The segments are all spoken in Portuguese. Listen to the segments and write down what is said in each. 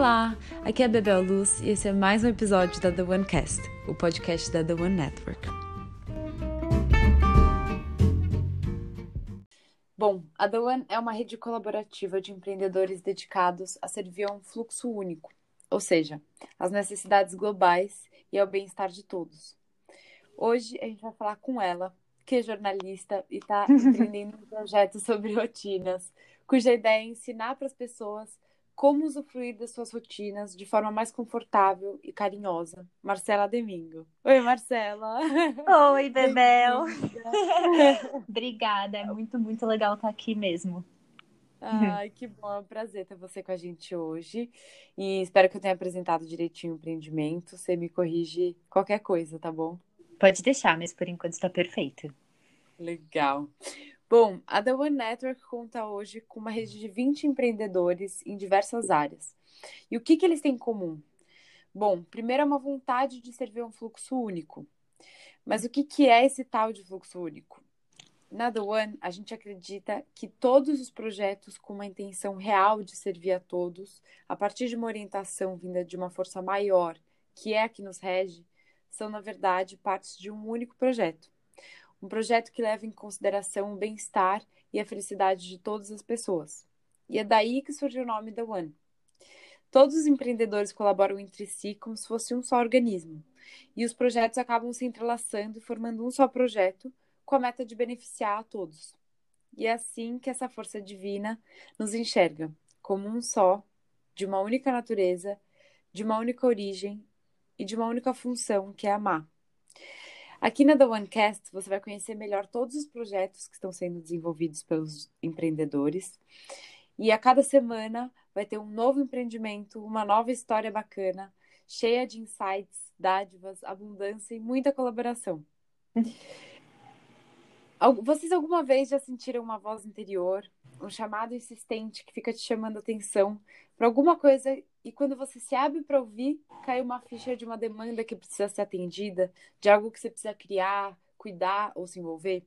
Olá, aqui é a Bebel Luz e esse é mais um episódio da The One Cast, o podcast da The One Network. Bom, a The One é uma rede colaborativa de empreendedores dedicados a servir a um fluxo único, ou seja, às necessidades globais e ao bem-estar de todos. Hoje a gente vai falar com ela, que é jornalista e está empreendendo um projeto sobre rotinas, cuja ideia é ensinar para as pessoas como usufruir das suas rotinas de forma mais confortável e carinhosa. Marcela Domingo. Oi, Marcela. Oi, Bebel. Obrigada, é muito, muito legal estar aqui mesmo. Ai, que bom, é um prazer ter você com a gente hoje. E espero que eu tenha apresentado direitinho o empreendimento. Você me corrige qualquer coisa, tá bom? Pode deixar, mas por enquanto está perfeito. Legal. Bom, a The One Network conta hoje com uma rede de 20 empreendedores em diversas áreas. E o que, que eles têm em comum? Bom, primeiro é uma vontade de servir um fluxo único. Mas o que, que é esse tal de fluxo único? Na The One, a gente acredita que todos os projetos com uma intenção real de servir a todos, a partir de uma orientação vinda de uma força maior, que é a que nos rege, são, na verdade, partes de um único projeto um projeto que leva em consideração o bem-estar e a felicidade de todas as pessoas. E é daí que surgiu o nome da One. Todos os empreendedores colaboram entre si como se fosse um só organismo, e os projetos acabam se entrelaçando e formando um só projeto com a meta de beneficiar a todos. E é assim que essa força divina nos enxerga como um só, de uma única natureza, de uma única origem e de uma única função, que é amar. Aqui na The OneCast você vai conhecer melhor todos os projetos que estão sendo desenvolvidos pelos empreendedores. E a cada semana vai ter um novo empreendimento, uma nova história bacana, cheia de insights, dádivas, abundância e muita colaboração. Vocês alguma vez já sentiram uma voz interior, um chamado insistente que fica te chamando atenção para alguma coisa e quando você se abre para ouvir, cai uma ficha de uma demanda que precisa ser atendida, de algo que você precisa criar, cuidar ou se envolver?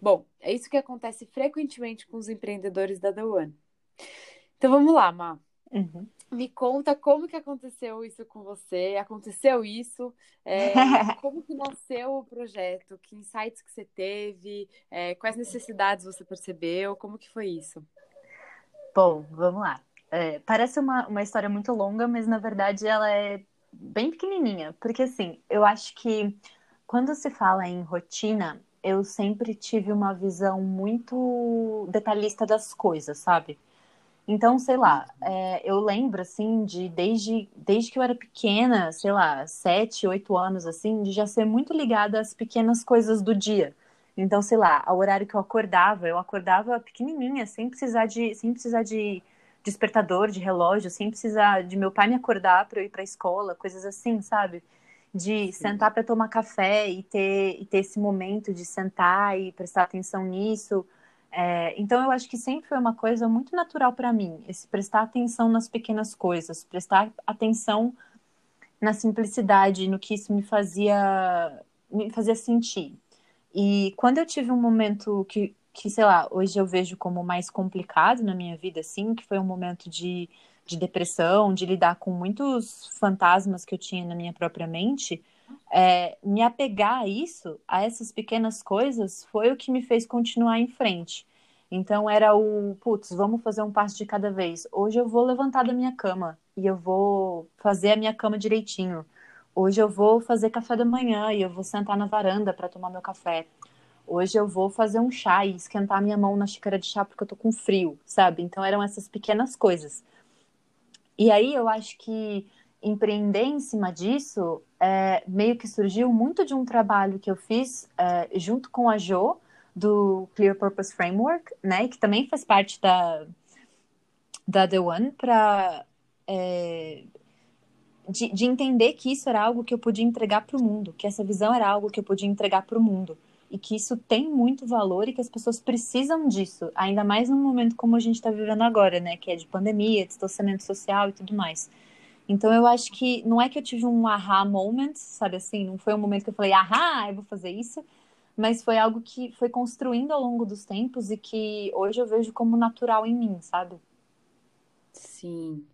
Bom, é isso que acontece frequentemente com os empreendedores da The One. Então vamos lá, Má. Uhum. Me conta como que aconteceu isso com você, aconteceu isso, é, como que nasceu o projeto, que insights que você teve, é, quais necessidades você percebeu, como que foi isso? Bom, vamos lá. É, parece uma, uma história muito longa, mas na verdade ela é bem pequenininha. Porque assim, eu acho que quando se fala em rotina, eu sempre tive uma visão muito detalhista das coisas, sabe? Então, sei lá, é, eu lembro, assim, de desde, desde que eu era pequena, sei lá, sete, oito anos, assim, de já ser muito ligada às pequenas coisas do dia. Então, sei lá, ao horário que eu acordava, eu acordava pequenininha, sem precisar de, sem precisar de despertador, de relógio, sem precisar de meu pai me acordar para eu ir para a escola, coisas assim, sabe? De sentar para tomar café e ter, e ter esse momento de sentar e prestar atenção nisso. É, então eu acho que sempre foi uma coisa muito natural para mim, esse prestar atenção nas pequenas coisas, prestar atenção na simplicidade, no que isso me fazia me fazia sentir. E quando eu tive um momento que que, sei lá, hoje eu vejo como mais complicado na minha vida, assim, que foi um momento de, de depressão, de lidar com muitos fantasmas que eu tinha na minha própria mente, é, me apegar a isso, a essas pequenas coisas, foi o que me fez continuar em frente. Então era o, putz, vamos fazer um passo de cada vez. Hoje eu vou levantar da minha cama e eu vou fazer a minha cama direitinho. Hoje eu vou fazer café da manhã e eu vou sentar na varanda para tomar meu café. Hoje eu vou fazer um chá e esquentar minha mão na xícara de chá porque eu tô com frio, sabe? Então eram essas pequenas coisas. E aí eu acho que empreender em cima disso é, meio que surgiu muito de um trabalho que eu fiz é, junto com a Jo, do Clear Purpose Framework, né? Que também faz parte da, da The One, para é, de, de entender que isso era algo que eu podia entregar para o mundo, que essa visão era algo que eu podia entregar para o mundo e que isso tem muito valor e que as pessoas precisam disso, ainda mais num momento como a gente está vivendo agora, né? Que é de pandemia, distanciamento social e tudo mais. Então eu acho que não é que eu tive um aha moment, sabe assim? Não foi um momento que eu falei, ahá, eu vou fazer isso, mas foi algo que foi construindo ao longo dos tempos e que hoje eu vejo como natural em mim, sabe? Sim.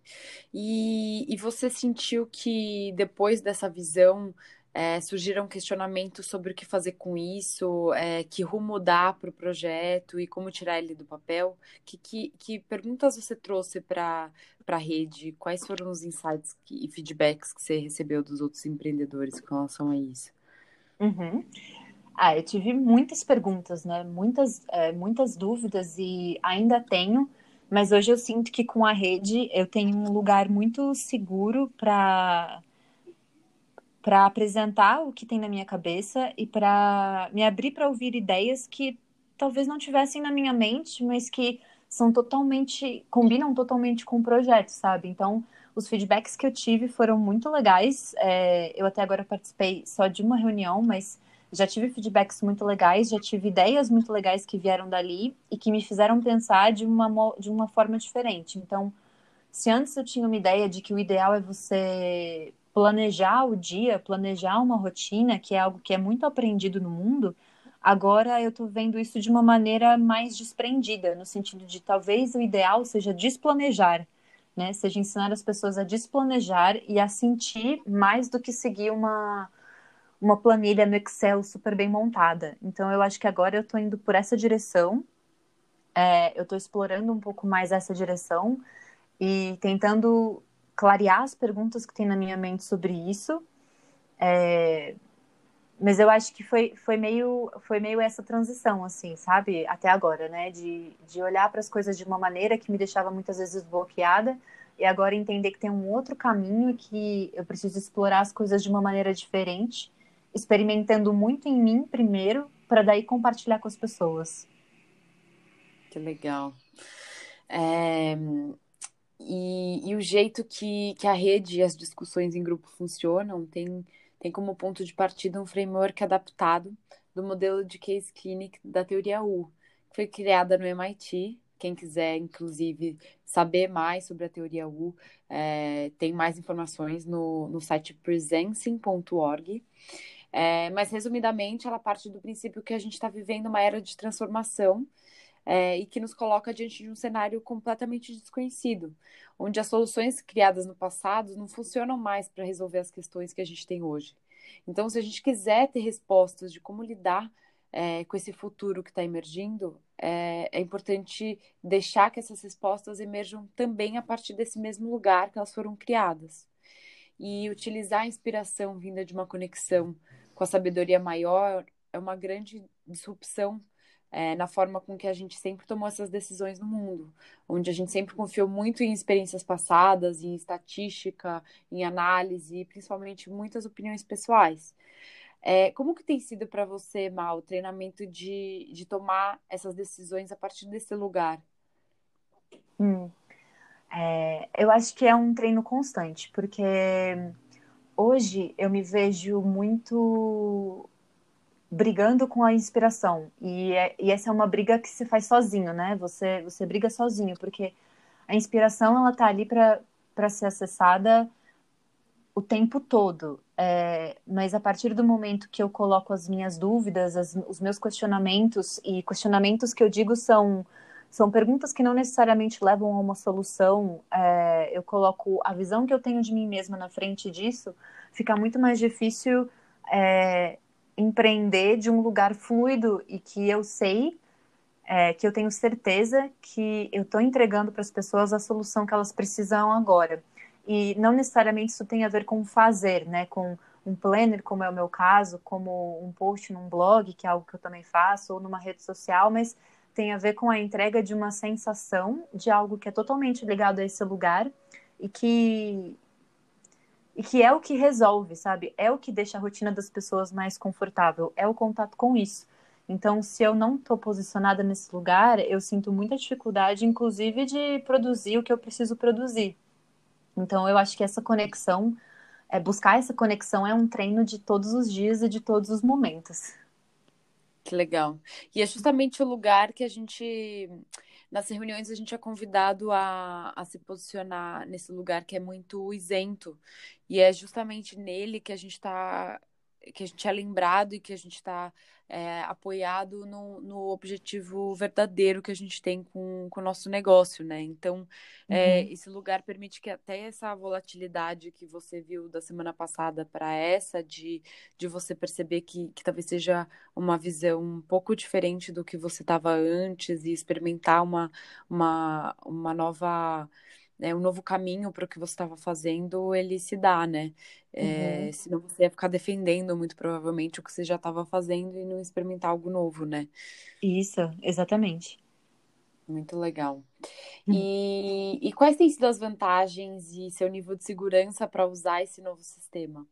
E, e você sentiu que depois dessa visão é, surgiram questionamentos sobre o que fazer com isso, é, que rumo dar para o projeto e como tirar ele do papel? Que, que, que perguntas você trouxe para a rede? Quais foram os insights que, e feedbacks que você recebeu dos outros empreendedores com relação a isso? Uhum. Ah, eu tive muitas perguntas, né? Muitas, é, muitas dúvidas e ainda tenho, mas hoje eu sinto que com a rede eu tenho um lugar muito seguro para para apresentar o que tem na minha cabeça e para me abrir para ouvir ideias que talvez não tivessem na minha mente, mas que são totalmente combinam totalmente com o projeto, sabe? Então, os feedbacks que eu tive foram muito legais. É, eu até agora participei só de uma reunião, mas já tive feedbacks muito legais, já tive ideias muito legais que vieram dali e que me fizeram pensar de uma, de uma forma diferente. Então, se antes eu tinha uma ideia de que o ideal é você planejar o dia, planejar uma rotina, que é algo que é muito aprendido no mundo, agora eu estou vendo isso de uma maneira mais desprendida, no sentido de talvez o ideal seja desplanejar, né? Seja ensinar as pessoas a desplanejar e a sentir mais do que seguir uma uma planilha no Excel super bem montada. Então, eu acho que agora eu estou indo por essa direção. É, eu estou explorando um pouco mais essa direção e tentando clarear as perguntas que tem na minha mente sobre isso. É, mas eu acho que foi, foi, meio, foi meio essa transição, assim, sabe? Até agora, né? De, de olhar para as coisas de uma maneira que me deixava muitas vezes bloqueada e agora entender que tem um outro caminho que eu preciso explorar as coisas de uma maneira diferente experimentando muito em mim primeiro, para daí compartilhar com as pessoas. Que legal. É, e, e, o jeito que, que a rede e as discussões em grupo funcionam tem, tem como ponto de partida um framework adaptado do modelo de case clinic da teoria U, que foi criada no MIT. Quem quiser, inclusive, saber mais sobre a teoria U, é, tem mais informações no, no site presencing.org. É, mas, resumidamente, ela parte do princípio que a gente está vivendo uma era de transformação é, e que nos coloca diante de um cenário completamente desconhecido, onde as soluções criadas no passado não funcionam mais para resolver as questões que a gente tem hoje. Então, se a gente quiser ter respostas de como lidar é, com esse futuro que está emergindo, é, é, importante deixar que essas respostas emerjam também a partir desse mesmo lugar que elas foram criadas. E utilizar a inspiração vinda de uma conexão com a sabedoria maior é uma grande disrupção é, na forma com que a gente sempre tomou essas decisões no mundo, onde a gente sempre confiou muito em experiências passadas, em estatística, em análise, principalmente muitas opiniões pessoais. É, como que tem sido para você, Mal, o treinamento de, de tomar essas decisões a partir desse lugar? Hum. É, eu acho que é um treino constante, porque hoje eu me vejo muito brigando com a inspiração. E, é, e, essa é uma briga que se faz sozinho, né? Você, você briga sozinho, porque a inspiração ela tá ali para ser acessada o tempo todo. É, mas a partir do momento que eu coloco as minhas dúvidas, as, os meus questionamentos, e questionamentos que eu digo são são perguntas que não necessariamente levam a uma solução. É, eu coloco a visão que eu tenho de mim mesma na frente disso, fica muito mais difícil é, empreender de um lugar fluido e que eu sei, é, que eu tenho certeza que eu estou entregando para as pessoas a solução que elas precisam agora. E não necessariamente isso tem a ver com fazer, né? Com um planner, como é o meu caso, como um post num blog, que é algo que eu também faço, ou numa rede social, mas tem a ver com a entrega de uma sensação de algo que é totalmente ligado a esse lugar e que e que é o que resolve, sabe? É o que deixa a rotina das pessoas mais confortável, é o contato com isso. Então, se eu não estou posicionada nesse lugar, eu sinto muita dificuldade, inclusive, de produzir o que eu preciso produzir. Então, eu acho que essa conexão, é, buscar essa conexão é um treino de todos os dias e de todos os momentos. Que legal. E é justamente o lugar que a gente, nas reuniões, a gente é convidado a, a se posicionar nesse lugar que é muito isento. E é justamente nele que a gente está que a gente é lembrado e que a gente está é, apoiado no, no objetivo verdadeiro que a gente tem com, com o nosso negócio, né? Então, é, uhum. esse lugar permite que até essa volatilidade que você viu da semana passada para essa, de, de você perceber que, que talvez seja uma visão um pouco diferente do que você estava antes e experimentar uma, uma, uma nova né, um novo caminho para o que você estava fazendo, ele se dá, né? É, uhum. Senão você ia ficar defendendo muito provavelmente o que você já estava fazendo e não experimentar algo novo, né? Isso, exatamente. Muito legal. Uhum. E, e quais têm sido as vantagens e seu nível de segurança para usar esse novo sistema?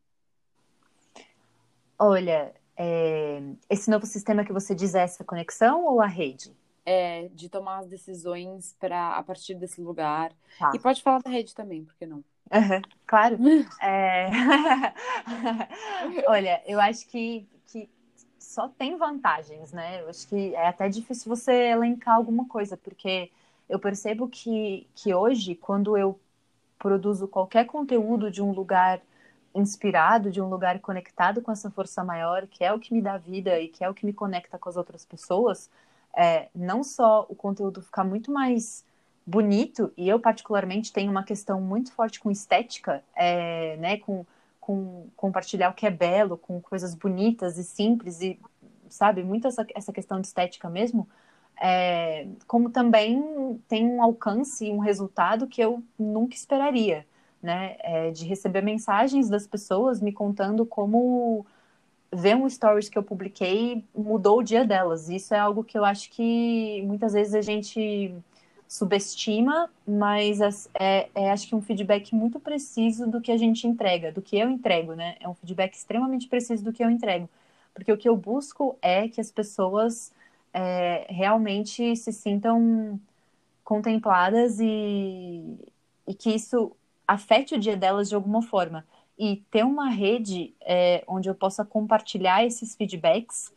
Olha, é, esse novo sistema que você diz é essa conexão ou a rede? É, de tomar as decisões para a partir desse lugar. Tá. E pode falar da rede também, por que não? Uhum, claro. é... Olha, eu acho que, que só tem vantagens, né? Eu acho que é até difícil você elencar alguma coisa, porque eu percebo que, que hoje, quando eu produzo qualquer conteúdo de um lugar inspirado, de um lugar conectado com essa força maior, que é o que me dá vida e que é o que me conecta com as outras pessoas, é, não só o conteúdo ficar muito mais bonito, e eu particularmente tenho uma questão muito forte com estética, é, né, com, com compartilhar o que é belo, com coisas bonitas e simples, e sabe, muito essa, essa questão de estética mesmo, é, como também tem um alcance e um resultado que eu nunca esperaria, né, é, de receber mensagens das pessoas me contando como ver um stories que eu publiquei mudou o dia delas. Isso é algo que eu acho que muitas vezes a gente subestima, mas é, é, acho que um feedback muito preciso do que a gente entrega, do que eu entrego, né? É um feedback extremamente preciso do que eu entrego. Porque o que eu busco é que as pessoas é, realmente se sintam contempladas e, e que isso afete o dia delas de alguma forma e ter uma rede é, onde eu possa compartilhar esses feedbacks,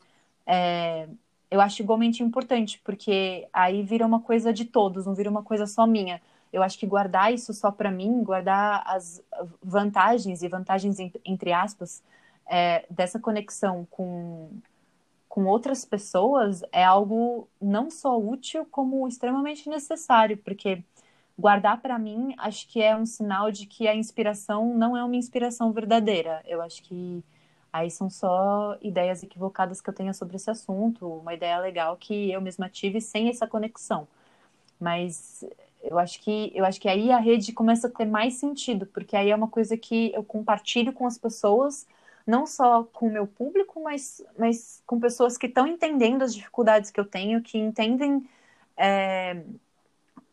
é, eu acho igualmente importante, porque aí vira uma coisa de todos, não vira uma coisa só minha. Eu acho que guardar isso só para mim, guardar as vantagens e vantagens entre aspas é, dessa conexão com com outras pessoas é algo não só útil como extremamente necessário, porque guardar para mim, acho que é um sinal de que a inspiração não é uma inspiração verdadeira. Eu acho que aí são só ideias equivocadas que eu tenho sobre esse assunto, uma ideia legal que eu mesma tive sem essa conexão. Mas eu acho que eu acho que aí a rede começa a ter mais sentido, porque aí é uma coisa que eu compartilho com as pessoas, não só com o meu público, mas, mas com pessoas que estão entendendo as dificuldades que eu tenho, que entendem é,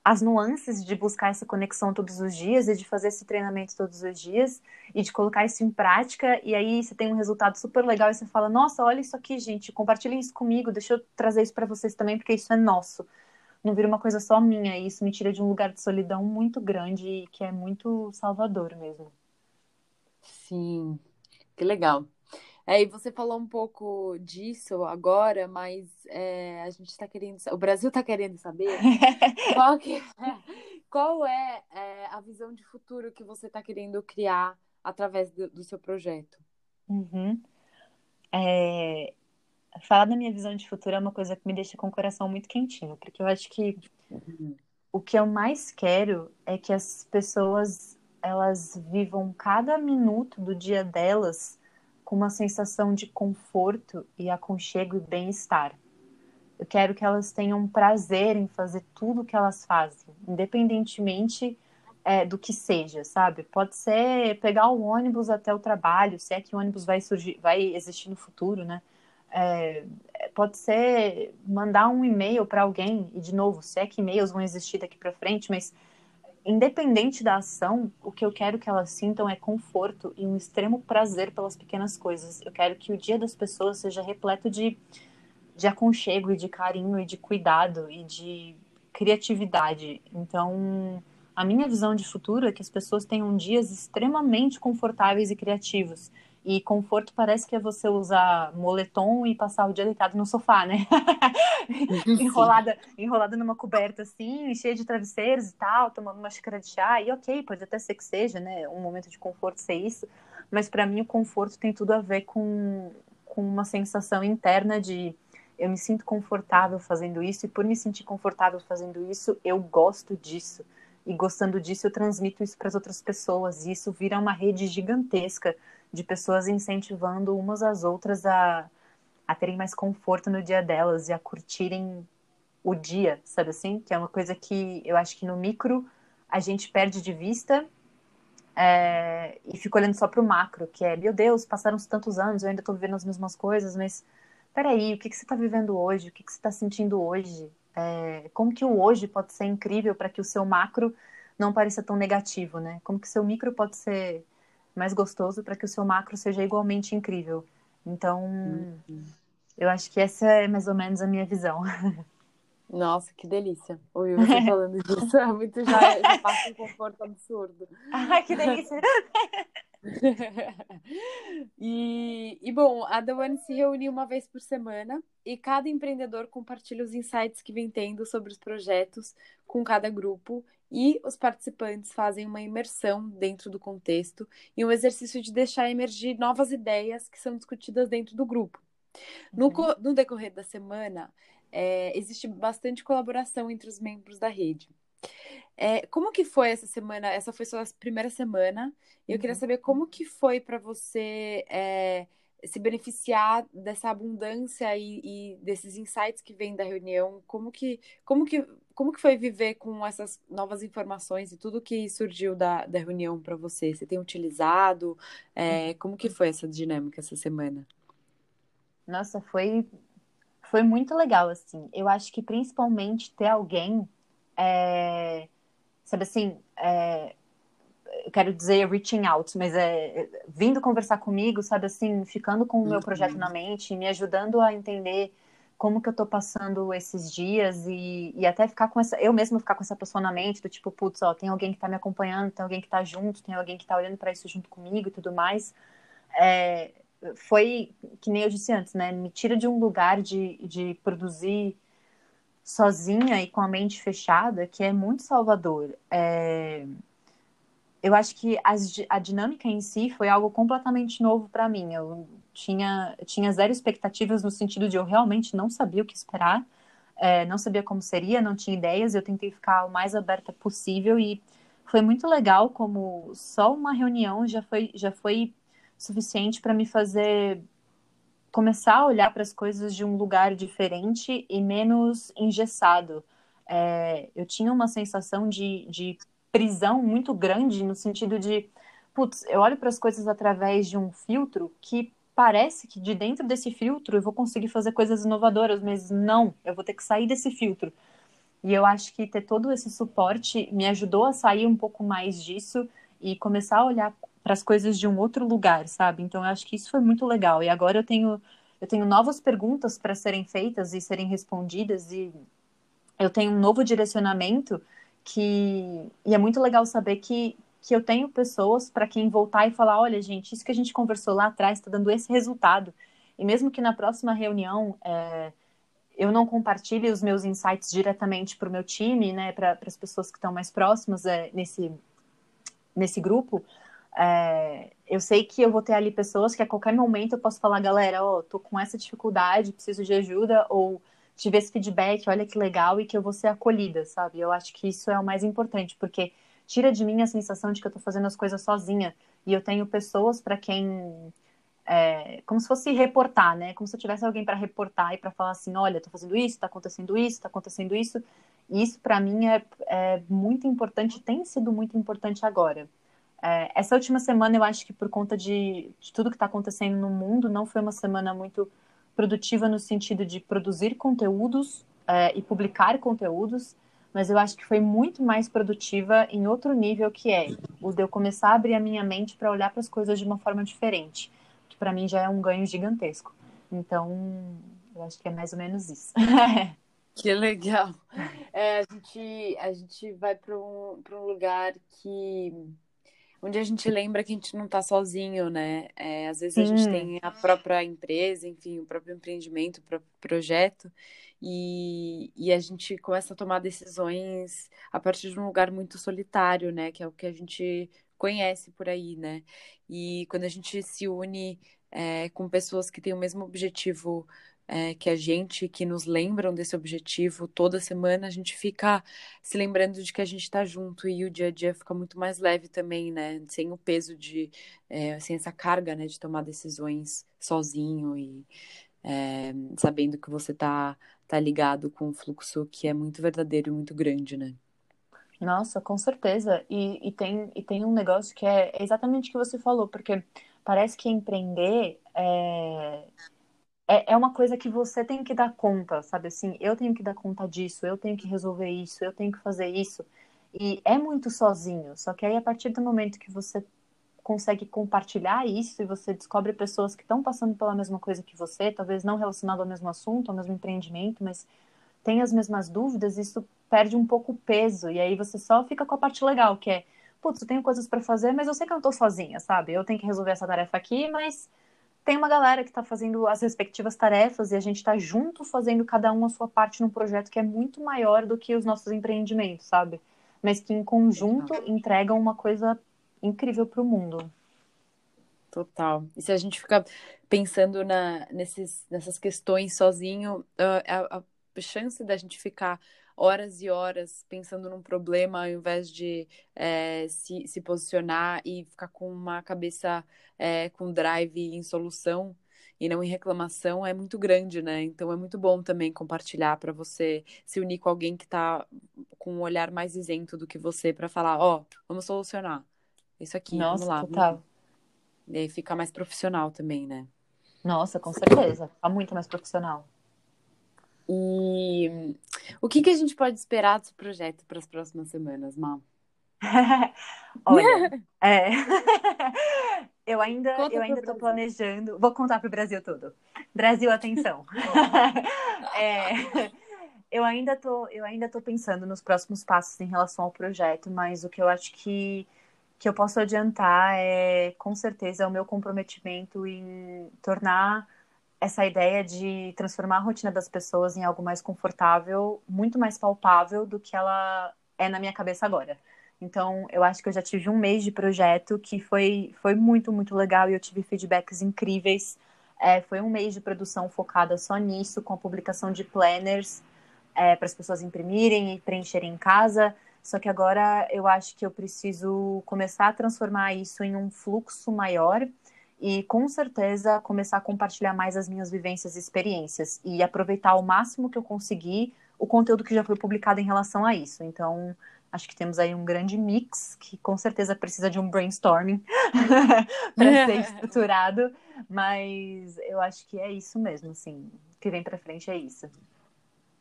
as nuances de buscar essa conexão todos os dias e de fazer esse treinamento todos os dias e de colocar isso em prática e aí você tem um resultado super legal e você fala, nossa, olha isso aqui, gente, compartilhem isso comigo, deixa eu trazer isso para vocês também porque isso é nosso. Não vira uma coisa só minha e isso me tira de um lugar de solidão muito grande e que é muito salvador mesmo. Sim, que legal. É, e você falou um pouco disso agora, mas é, a gente está querendo, o Brasil está querendo saber qual, que, qual é, é, a visão de futuro que você está querendo criar através do, do seu projeto. Uhum. É, falar da minha visão de futuro é uma coisa que me deixa com o coração muito quentinho, porque eu acho que uhum. o que eu mais quero é que as pessoas elas vivam cada minuto do dia delas com uma sensação de conforto e aconchego e bem-estar. Eu quero que elas tenham prazer em fazer tudo o que elas fazem, independentemente é, do que seja, sabe? Pode ser pegar o ônibus até o trabalho, se é que o ônibus vai surgir, vai existir no futuro, né? É, pode ser mandar um e-mail para alguém e de novo, se é que e-mails vão existir daqui para frente, mas independente da ação, o que eu quero que elas sintam é conforto e um extremo prazer pelas pequenas coisas. Eu quero que o dia das pessoas seja repleto de, de aconchego e de carinho e de cuidado e de criatividade. Então, a minha visão de futuro é que as pessoas tenham dias extremamente confortáveis e criativos e conforto parece que é você usar moletom e passar o dia deitado no sofá, né? enrolada, enrolada numa coberta assim, cheia de travesseiros e tal, tomando uma xícara de chá. E ok, pode até ser que seja, né? Um momento de conforto ser isso. mas para mim o conforto tem tudo a ver com, com uma sensação interna de eu me sinto confortável fazendo isso e por me sentir confortável fazendo isso, eu gosto disso. E gostando disso, eu transmito isso para as outras pessoas. E isso vira uma rede gigantesca de pessoas incentivando umas às outras a, a terem mais conforto no dia delas e a curtirem o dia, sabe assim? Que é uma coisa que eu acho que no micro a gente perde de vista é, e fica olhando só para o macro, que é, meu Deus, passaram tantos anos, eu ainda estou vivendo as mesmas coisas, mas peraí, o que, que você está vivendo hoje? O que, que você está sentindo hoje? É, como que o hoje pode ser incrível para que o seu macro não pareça tão negativo, né? Como que o seu micro pode ser mais gostoso para que o seu macro seja igualmente incrível? Então, uhum. eu acho que essa é mais ou menos a minha visão. Nossa, que delícia. Ouvir você falando disso é muito já, já passa um conforto absurdo. Ai, que delícia. e, e, bom, a The One se reúne uma vez por semana e cada empreendedor compartilha os insights que vem tendo sobre os projetos com cada grupo e os participantes fazem uma imersão dentro do contexto e um exercício de deixar emergir novas ideias que são discutidas dentro do grupo. No, uhum. no decorrer da semana, é, existe bastante colaboração entre os membros da rede. É, como que foi essa semana? Essa foi sua primeira semana. E eu uhum. queria saber como que foi para você é, se beneficiar dessa abundância e, e, desses insights que vêm da reunião. Como que, como que, como que foi viver com essas novas informações e tudo que surgiu da, da reunião para você? Você tem utilizado? É, como que foi essa dinâmica essa semana? Nossa, foi foi muito legal, assim. Eu acho que principalmente ter alguém, é, sabe assim, é, eu quero dizer reaching out, mas é vindo conversar comigo, sabe assim, ficando com o meu projeto uhum. na mente, me ajudando a entender como que eu tô passando esses dias e, e até ficar com essa, eu mesma ficar com essa pessoa na mente, do tipo, putz, ó, tem alguém que tá me acompanhando, tem alguém que tá junto, tem alguém que tá olhando para isso junto comigo e tudo mais. É, foi, que nem eu disse antes, né? Me tira de um lugar de, de produzir sozinha e com a mente fechada, que é muito salvador. É... Eu acho que as, a dinâmica em si foi algo completamente novo para mim. Eu tinha, tinha zero expectativas no sentido de eu realmente não sabia o que esperar, é, não sabia como seria, não tinha ideias. Eu tentei ficar o mais aberta possível e foi muito legal como só uma reunião já foi, já foi suficiente para me fazer começar a olhar para as coisas de um lugar diferente e menos engessado. É, eu tinha uma sensação de, de prisão muito grande no sentido de, putz, eu olho para as coisas através de um filtro que parece que de dentro desse filtro eu vou conseguir fazer coisas inovadoras, mas não, eu vou ter que sair desse filtro. E eu acho que ter todo esse suporte me ajudou a sair um pouco mais disso e começar a olhar para as coisas de um outro lugar, sabe? Então eu acho que isso foi muito legal. E agora eu tenho eu tenho novas perguntas para serem feitas e serem respondidas e eu tenho um novo direcionamento que e é muito legal saber que que eu tenho pessoas para quem voltar e falar, olha gente, isso que a gente conversou lá atrás está dando esse resultado. E mesmo que na próxima reunião é, eu não compartilhe os meus insights diretamente para o meu time, né, para as pessoas que estão mais próximas é, nesse nesse grupo, é, eu sei que eu vou ter ali pessoas que a qualquer momento eu posso falar, galera, ó, oh, tô com essa dificuldade, preciso de ajuda, ou tive esse feedback, olha que legal, e que eu vou ser acolhida, sabe? Eu acho que isso é o mais importante, porque tira de mim a sensação de que eu tô fazendo as coisas sozinha, e eu tenho pessoas para quem. É, como se fosse reportar, né? Como se eu tivesse alguém para reportar e para falar assim: olha, tô fazendo isso, tá acontecendo isso, tá acontecendo isso. E isso, para mim, é, é muito importante, tem sido muito importante agora. É, essa última semana, eu acho que por conta de, de tudo que está acontecendo no mundo, não foi uma semana muito produtiva no sentido de produzir conteúdos é, e publicar conteúdos, mas eu acho que foi muito mais produtiva em outro nível que é o de eu começar a abrir a minha mente para olhar para as coisas de uma forma diferente, que para mim já é um ganho gigantesco. Então, eu acho que é mais ou menos isso. Que legal. É, a, gente, a gente vai para um, um lugar que onde a gente lembra que a gente não está sozinho, né? É, às vezes Sim. a gente tem a própria empresa, enfim, o próprio empreendimento, o próprio projeto, e, e a gente começa a tomar decisões a partir de um lugar muito solitário, né? Que é o que a gente conhece por aí, né? E quando a gente se une é, com pessoas que têm o mesmo objetivo é, que a gente, que nos lembram desse objetivo toda semana, a gente fica se lembrando de que a gente está junto e o dia a dia fica muito mais leve também, né? Sem o peso de, é, sem essa carga, né, de tomar decisões sozinho e é, sabendo que você tá, tá ligado com um fluxo que é muito verdadeiro e muito grande, né? Nossa, com certeza. E, e, tem, e tem um negócio que é exatamente o que você falou, porque parece que empreender é, é, é uma coisa que você tem que dar conta, sabe assim? Eu tenho que dar conta disso, eu tenho que resolver isso, eu tenho que fazer isso. E é muito sozinho. Só que aí, a partir do momento que você consegue compartilhar isso e você descobre pessoas que estão passando pela mesma coisa que você, talvez não relacionado ao mesmo assunto, ao mesmo empreendimento, mas tem as mesmas dúvidas, isso perde um pouco o peso. E aí você só fica com a parte legal, que é, putz, eu tenho coisas para fazer, mas eu sei que eu não tô sozinha, sabe? Eu tenho que resolver essa tarefa aqui, mas tem uma galera que está fazendo as respectivas tarefas e a gente está junto fazendo cada um a sua parte num projeto que é muito maior do que os nossos empreendimentos, sabe? Mas que em conjunto entregam uma coisa incrível para o mundo. Total. E se a gente ficar pensando na, nesses, nessas questões sozinho, a, a, a chance da gente ficar horas e horas pensando num problema ao invés de é, se, se posicionar e ficar com uma cabeça é, com drive em solução e não em reclamação é muito grande, né? Então é muito bom também compartilhar para você se unir com alguém que está com um olhar mais isento do que você para falar, ó, oh, vamos solucionar isso aqui, Nossa, vamos lá. Total. Vamos... E aí fica mais profissional também, né? Nossa, com certeza. Fica muito mais profissional. E o que, que a gente pode esperar desse projeto para as próximas semanas, Mal? Olha, é... eu ainda Conta eu ainda estou planejando. Vou contar para o Brasil todo. Brasil, atenção. é... Eu ainda tô eu ainda tô pensando nos próximos passos em relação ao projeto, mas o que eu acho que que eu posso adiantar é com certeza o meu comprometimento em tornar essa ideia de transformar a rotina das pessoas em algo mais confortável, muito mais palpável do que ela é na minha cabeça agora. Então, eu acho que eu já tive um mês de projeto que foi, foi muito, muito legal e eu tive feedbacks incríveis. É, foi um mês de produção focada só nisso, com a publicação de planners é, para as pessoas imprimirem e preencherem em casa. Só que agora eu acho que eu preciso começar a transformar isso em um fluxo maior e com certeza começar a compartilhar mais as minhas vivências e experiências e aproveitar ao máximo que eu conseguir o conteúdo que já foi publicado em relação a isso. Então, acho que temos aí um grande mix que com certeza precisa de um brainstorming para ser estruturado, mas eu acho que é isso mesmo, assim, o que vem para frente é isso.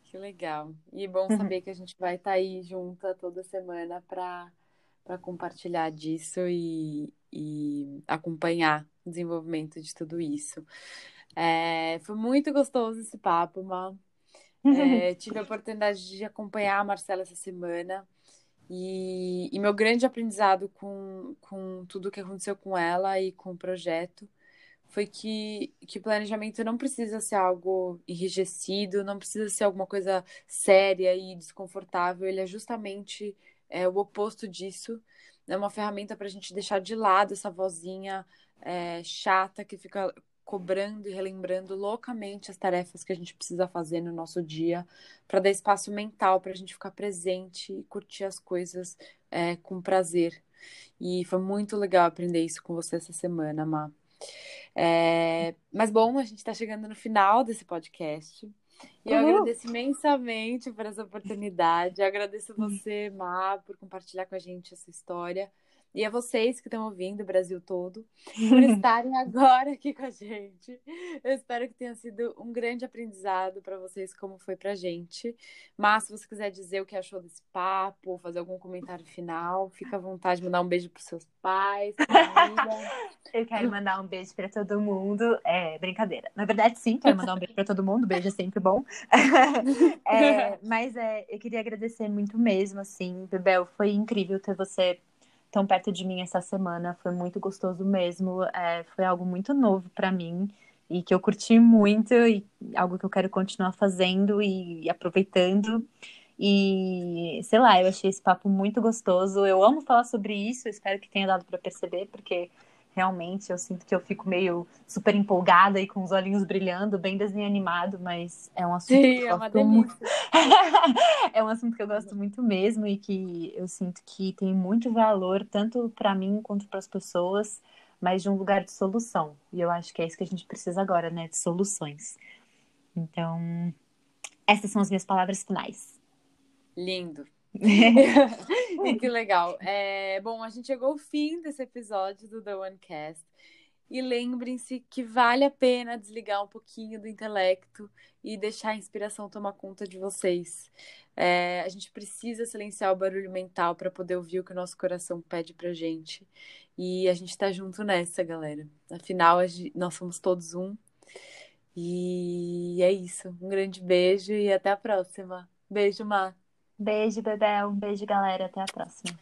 Que legal. E bom uhum. saber que a gente vai estar tá aí junta toda semana para para compartilhar disso e, e acompanhar o desenvolvimento de tudo isso. É, foi muito gostoso esse papo, Má. É, tive a oportunidade de acompanhar a Marcela essa semana. E, e, meu grande aprendizado com, com tudo que aconteceu com ela e com o projeto foi que, que o planejamento não precisa ser algo enrijecido, não precisa ser alguma coisa séria e desconfortável, ele é justamente é, o oposto disso. É uma ferramenta para a gente deixar de lado essa vozinha é, chata que fica cobrando e relembrando loucamente as tarefas que a gente precisa fazer no nosso dia, para dar espaço mental para a gente ficar presente e curtir as coisas é, com prazer. E foi muito legal aprender isso com você essa semana, Má. É, mas bom, a gente está chegando no final desse podcast. E eu agradeço imensamente por essa oportunidade. Eu agradeço você, Má, por compartilhar com a gente essa história e a vocês que estão ouvindo, o Brasil todo, por estarem agora aqui com a gente. Eu espero que tenha sido um grande aprendizado para vocês, como foi para a gente. Mas se você quiser dizer o que achou desse papo, fazer algum comentário final, fica à vontade de mandar um beijo para seus pais, Eu quero mandar um beijo para todo mundo. É brincadeira. Na verdade, sim, quero mandar um beijo para todo mundo. Beijo é sempre bom. É, mas é, eu queria agradecer muito mesmo, assim, Bebel. Foi incrível ter você tão perto de mim essa semana. Foi muito gostoso mesmo. É, foi algo muito novo para mim e que eu curti muito e algo que eu quero continuar fazendo e aproveitando. E, sei lá, eu achei esse papo muito gostoso. Eu amo falar sobre isso, espero que tenha dado para perceber, porque realmente eu sinto que eu fico meio super empolgada e com os olhinhos brilhando, bem desenho animado, mas é um assunto Sim, que é eu uma gosto muito. é um assunto que eu gosto muito mesmo e que eu sinto que tem muito valor tanto para mim quanto para as pessoas, mas de um lugar de solução. E eu acho que é isso que a gente precisa agora, né, de soluções. Então, essas são as minhas palavras finais. Lindo. e que legal. É, bom, a gente chegou ao fim desse episódio do The One Cast. E lembrem-se que vale a pena desligar um pouquinho do intelecto e deixar a inspiração tomar conta de vocês. É, a gente precisa silenciar o barulho mental para poder ouvir o que o nosso coração pede pra gente. E a gente tá junto nessa, galera. Afinal, nós somos todos um. E é isso. Um grande beijo e até a próxima. Beijo, Mar. Beijo, Bebel. Um beijo, galera. Até a próxima.